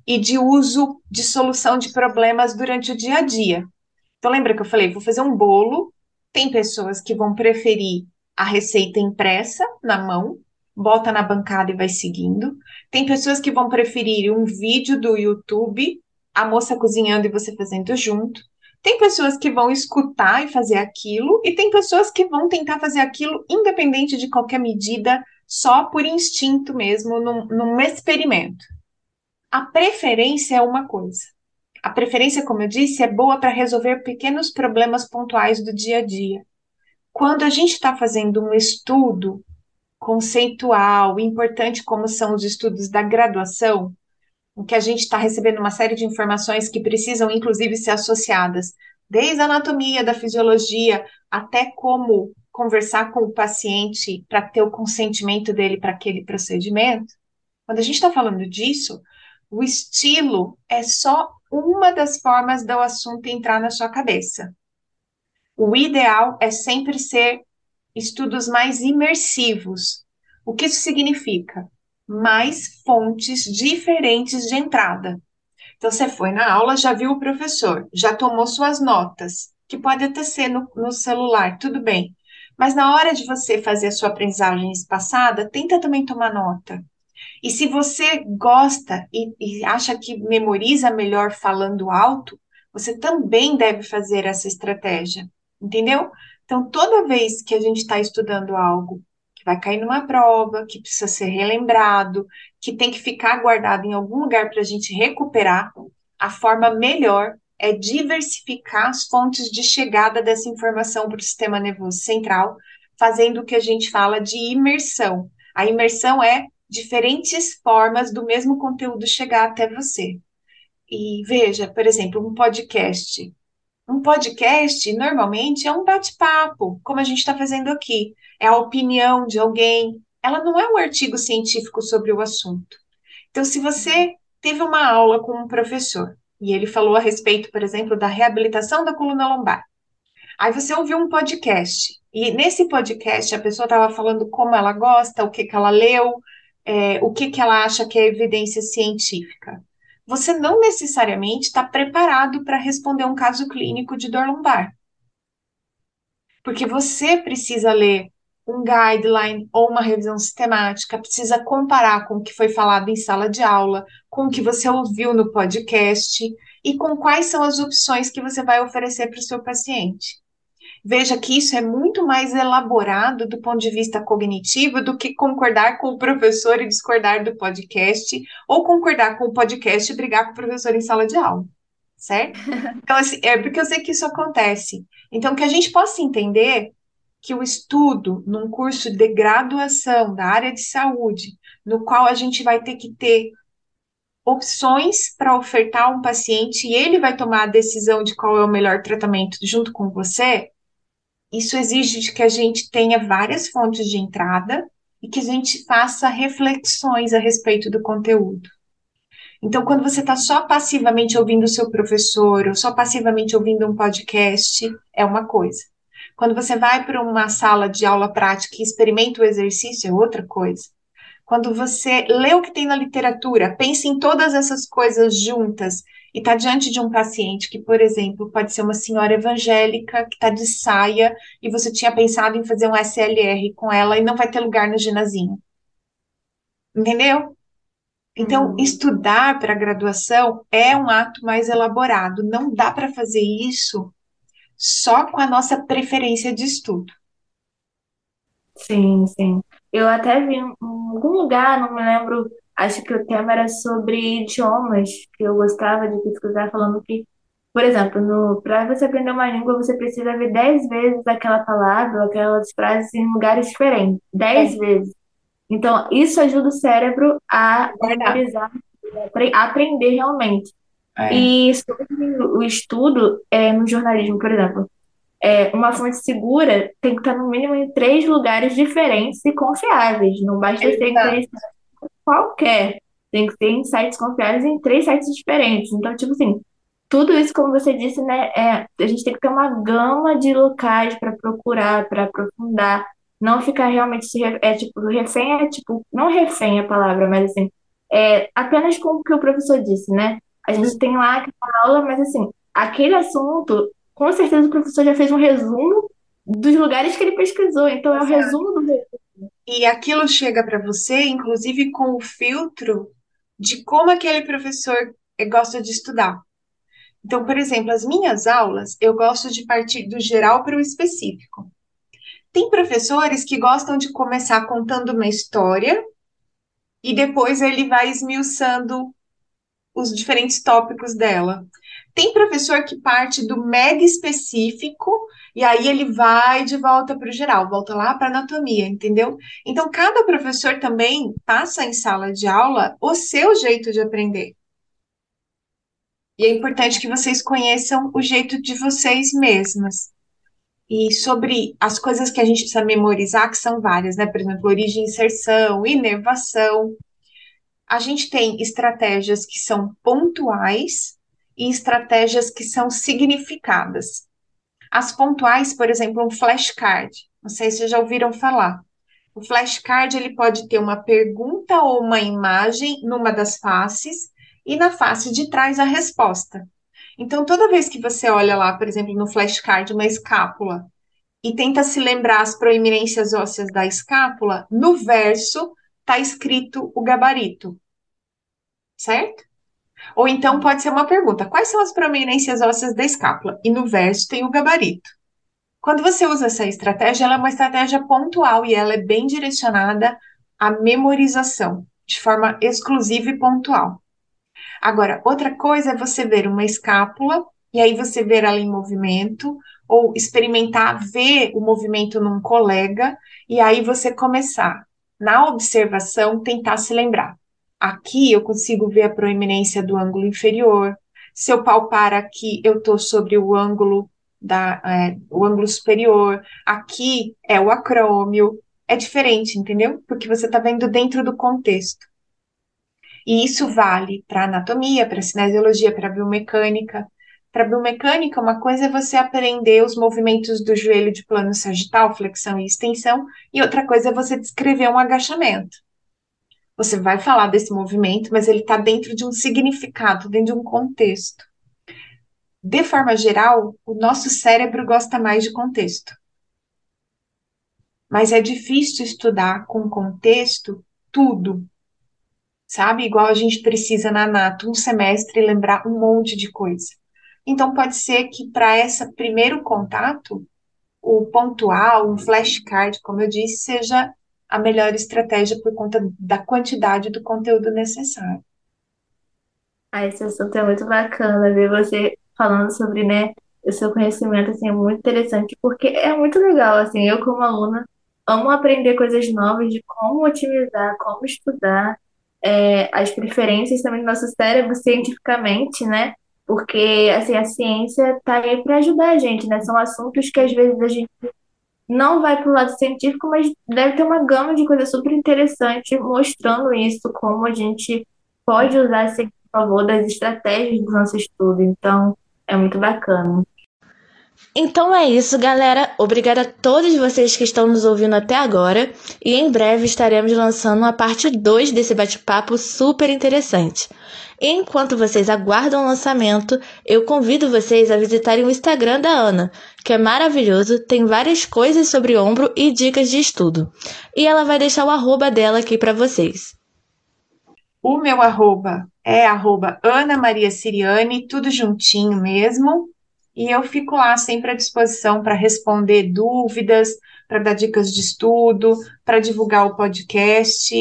S2: e de uso de solução de problemas durante o dia a dia. Então, lembra que eu falei, vou fazer um bolo. Tem pessoas que vão preferir a receita impressa na mão, bota na bancada e vai seguindo. Tem pessoas que vão preferir um vídeo do YouTube, a moça cozinhando e você fazendo junto. Tem pessoas que vão escutar e fazer aquilo, e tem pessoas que vão tentar fazer aquilo independente de qualquer medida, só por instinto mesmo, num, num experimento. A preferência é uma coisa. A preferência, como eu disse, é boa para resolver pequenos problemas pontuais do dia a dia. Quando a gente está fazendo um estudo conceitual, importante como são os estudos da graduação, em que a gente está recebendo uma série de informações que precisam, inclusive, ser associadas, desde a anatomia, da fisiologia, até como conversar com o paciente para ter o consentimento dele para aquele procedimento. Quando a gente está falando disso, o estilo é só uma das formas do assunto entrar na sua cabeça. O ideal é sempre ser estudos mais imersivos. O que isso significa? Mais fontes diferentes de entrada. Então, você foi na aula, já viu o professor, já tomou suas notas, que pode até ser no, no celular, tudo bem. Mas na hora de você fazer a sua aprendizagem espaçada, tenta também tomar nota. E se você gosta e, e acha que memoriza melhor falando alto, você também deve fazer essa estratégia, entendeu? Então, toda vez que a gente está estudando algo que vai cair numa prova, que precisa ser relembrado, que tem que ficar guardado em algum lugar para a gente recuperar, a forma melhor é diversificar as fontes de chegada dessa informação para o sistema nervoso central, fazendo o que a gente fala de imersão. A imersão é diferentes formas do mesmo conteúdo chegar até você. E veja, por exemplo, um podcast. Um podcast, normalmente, é um bate-papo, como a gente está fazendo aqui. É a opinião de alguém. Ela não é um artigo científico sobre o assunto. Então, se você teve uma aula com um professor e ele falou a respeito, por exemplo, da reabilitação da coluna lombar, aí você ouviu um podcast e nesse podcast a pessoa estava falando como ela gosta, o que, que ela leu, é, o que, que ela acha que é evidência científica. Você não necessariamente está preparado para responder um caso clínico de dor lombar. Porque você precisa ler um guideline ou uma revisão sistemática, precisa comparar com o que foi falado em sala de aula, com o que você ouviu no podcast e com quais são as opções que você vai oferecer para o seu paciente. Veja que isso é muito mais elaborado do ponto de vista cognitivo do que concordar com o professor e discordar do podcast, ou concordar com o podcast e brigar com o professor em sala de aula, certo? (laughs) Então, assim, é porque eu sei que isso acontece. Então, que a gente possa entender que o estudo num curso de graduação da área de saúde, no qual a gente vai ter que ter opções para ofertar a um paciente e ele vai tomar a decisão de qual é o melhor tratamento junto com você, isso exige que a gente tenha várias fontes de entrada e que a gente faça reflexões a respeito do conteúdo. Então, quando você está só passivamente ouvindo o seu professor ou só passivamente ouvindo um podcast, é uma coisa. Quando você vai para uma sala de aula prática e experimenta o exercício, é outra coisa. Quando você lê o que tem na literatura, pensa em todas essas coisas juntas e está diante de um paciente que, por exemplo, pode ser uma senhora evangélica que está de saia e você tinha pensado em fazer um SLR com ela e não vai ter lugar no ginazinho. Entendeu? Então, uhum. estudar para graduação é um ato mais elaborado. Não dá para fazer isso só com a nossa preferência de estudo.
S1: Sim, sim. Eu até vi em algum lugar, não me lembro, acho que o tema era sobre idiomas, que eu gostava de pesquisar, falando que, por exemplo, para você aprender uma língua, você precisa ver dez vezes aquela palavra, aquelas frases em lugares diferentes. Dez é. vezes. Então, isso ajuda o cérebro a memorizar, a aprender realmente. É. E sobre o estudo é, no jornalismo, por exemplo, é, uma fonte segura tem que estar no mínimo em três lugares diferentes e confiáveis. Não basta em qualquer. Tem que ter em sites confiáveis em três sites diferentes. Então, tipo assim, tudo isso, como você disse, né, é, a gente tem que ter uma gama de locais para procurar, para aprofundar. Não ficar realmente é tipo refém é tipo não refém a palavra, mas assim é apenas com o que o professor disse, né? A gente tem lá aquela aula, mas assim aquele assunto com certeza o professor já fez um resumo dos lugares que ele pesquisou. Então, é o resumo do resumo.
S2: E aquilo chega para você, inclusive, com o filtro de como aquele professor gosta de estudar. Então, por exemplo, as minhas aulas, eu gosto de partir do geral para o específico. Tem professores que gostam de começar contando uma história e depois ele vai esmiuçando os diferentes tópicos dela. Tem professor que parte do mega específico e aí ele vai de volta para o geral, volta lá para anatomia, entendeu? Então, cada professor também passa em sala de aula o seu jeito de aprender. E é importante que vocês conheçam o jeito de vocês mesmas. E sobre as coisas que a gente precisa memorizar, que são várias, né? Por exemplo, origem, inserção, inervação. A gente tem estratégias que são pontuais e estratégias que são significadas. As pontuais, por exemplo, um flashcard. Não sei se já ouviram falar. O flashcard ele pode ter uma pergunta ou uma imagem numa das faces e na face de trás a resposta. Então, toda vez que você olha lá, por exemplo, no flashcard, uma escápula e tenta se lembrar as proeminências ósseas da escápula, no verso está escrito o gabarito. Certo? Ou então pode ser uma pergunta: quais são as proeminências ósseas da escápula? E no verso tem o gabarito. Quando você usa essa estratégia, ela é uma estratégia pontual e ela é bem direcionada à memorização, de forma exclusiva e pontual. Agora, outra coisa é você ver uma escápula e aí você ver ela em movimento, ou experimentar ver o movimento num colega, e aí você começar, na observação, tentar se lembrar. Aqui eu consigo ver a proeminência do ângulo inferior. Se eu palpar aqui, eu estou sobre o ângulo da, é, o ângulo superior. Aqui é o acrômio. É diferente, entendeu? Porque você está vendo dentro do contexto. E isso vale para anatomia, para cinesiologia, para biomecânica. Para biomecânica, uma coisa é você aprender os movimentos do joelho de plano sagital, flexão e extensão, e outra coisa é você descrever um agachamento. Você vai falar desse movimento, mas ele está dentro de um significado, dentro de um contexto. De forma geral, o nosso cérebro gosta mais de contexto. Mas é difícil estudar com contexto tudo. Sabe? Igual a gente precisa na Nato, um semestre lembrar um monte de coisa. Então, pode ser que para esse primeiro contato, o pontual, um flashcard, como eu disse, seja a melhor estratégia por conta da quantidade do conteúdo necessário.
S1: Ah, esse assunto é muito bacana ver você falando sobre, né, o seu conhecimento, assim, é muito interessante, porque é muito legal, assim, eu como aluna amo aprender coisas novas de como otimizar, como estudar, é, as preferências também do nosso cérebro cientificamente, né, porque, assim, a ciência tá aí para ajudar a gente, né, são assuntos que às vezes a gente não vai para o lado científico, mas deve ter uma gama de coisas super interessante mostrando isso, como a gente pode usar esse favor das estratégias do nosso estudo. Então, é muito bacana.
S3: Então é isso, galera. Obrigada a todos vocês que estão nos ouvindo até agora. E em breve estaremos lançando a parte 2 desse bate-papo super interessante. Enquanto vocês aguardam o lançamento, eu convido vocês a visitarem o Instagram da Ana, que é maravilhoso, tem várias coisas sobre ombro e dicas de estudo. E ela vai deixar o arroba dela aqui para vocês.
S2: O meu arroba é arroba Ana Maria Siriane, tudo juntinho mesmo. E eu fico lá sempre à disposição para responder dúvidas, para dar dicas de estudo, para divulgar o podcast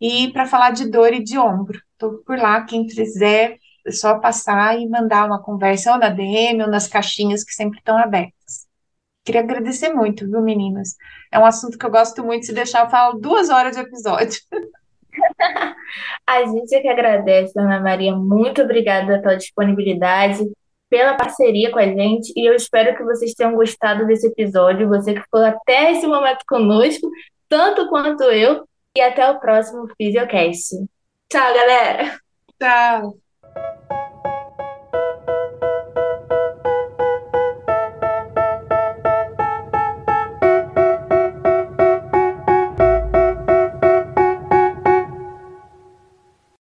S2: e para falar de dor e de ombro. Estou por lá, quem quiser, é só passar e mandar uma conversa ou na DM ou nas caixinhas que sempre estão abertas. Queria agradecer muito, viu, meninas? É um assunto que eu gosto muito, se deixar eu falo duas horas de episódio. (laughs)
S1: A gente é que agradece, Ana Maria. Muito obrigada pela disponibilidade, pela parceria com a gente. E eu espero que vocês tenham gostado desse episódio. Você que ficou até esse momento conosco, tanto quanto eu. E até o próximo Fisiocast. Tchau, galera!
S2: Tchau!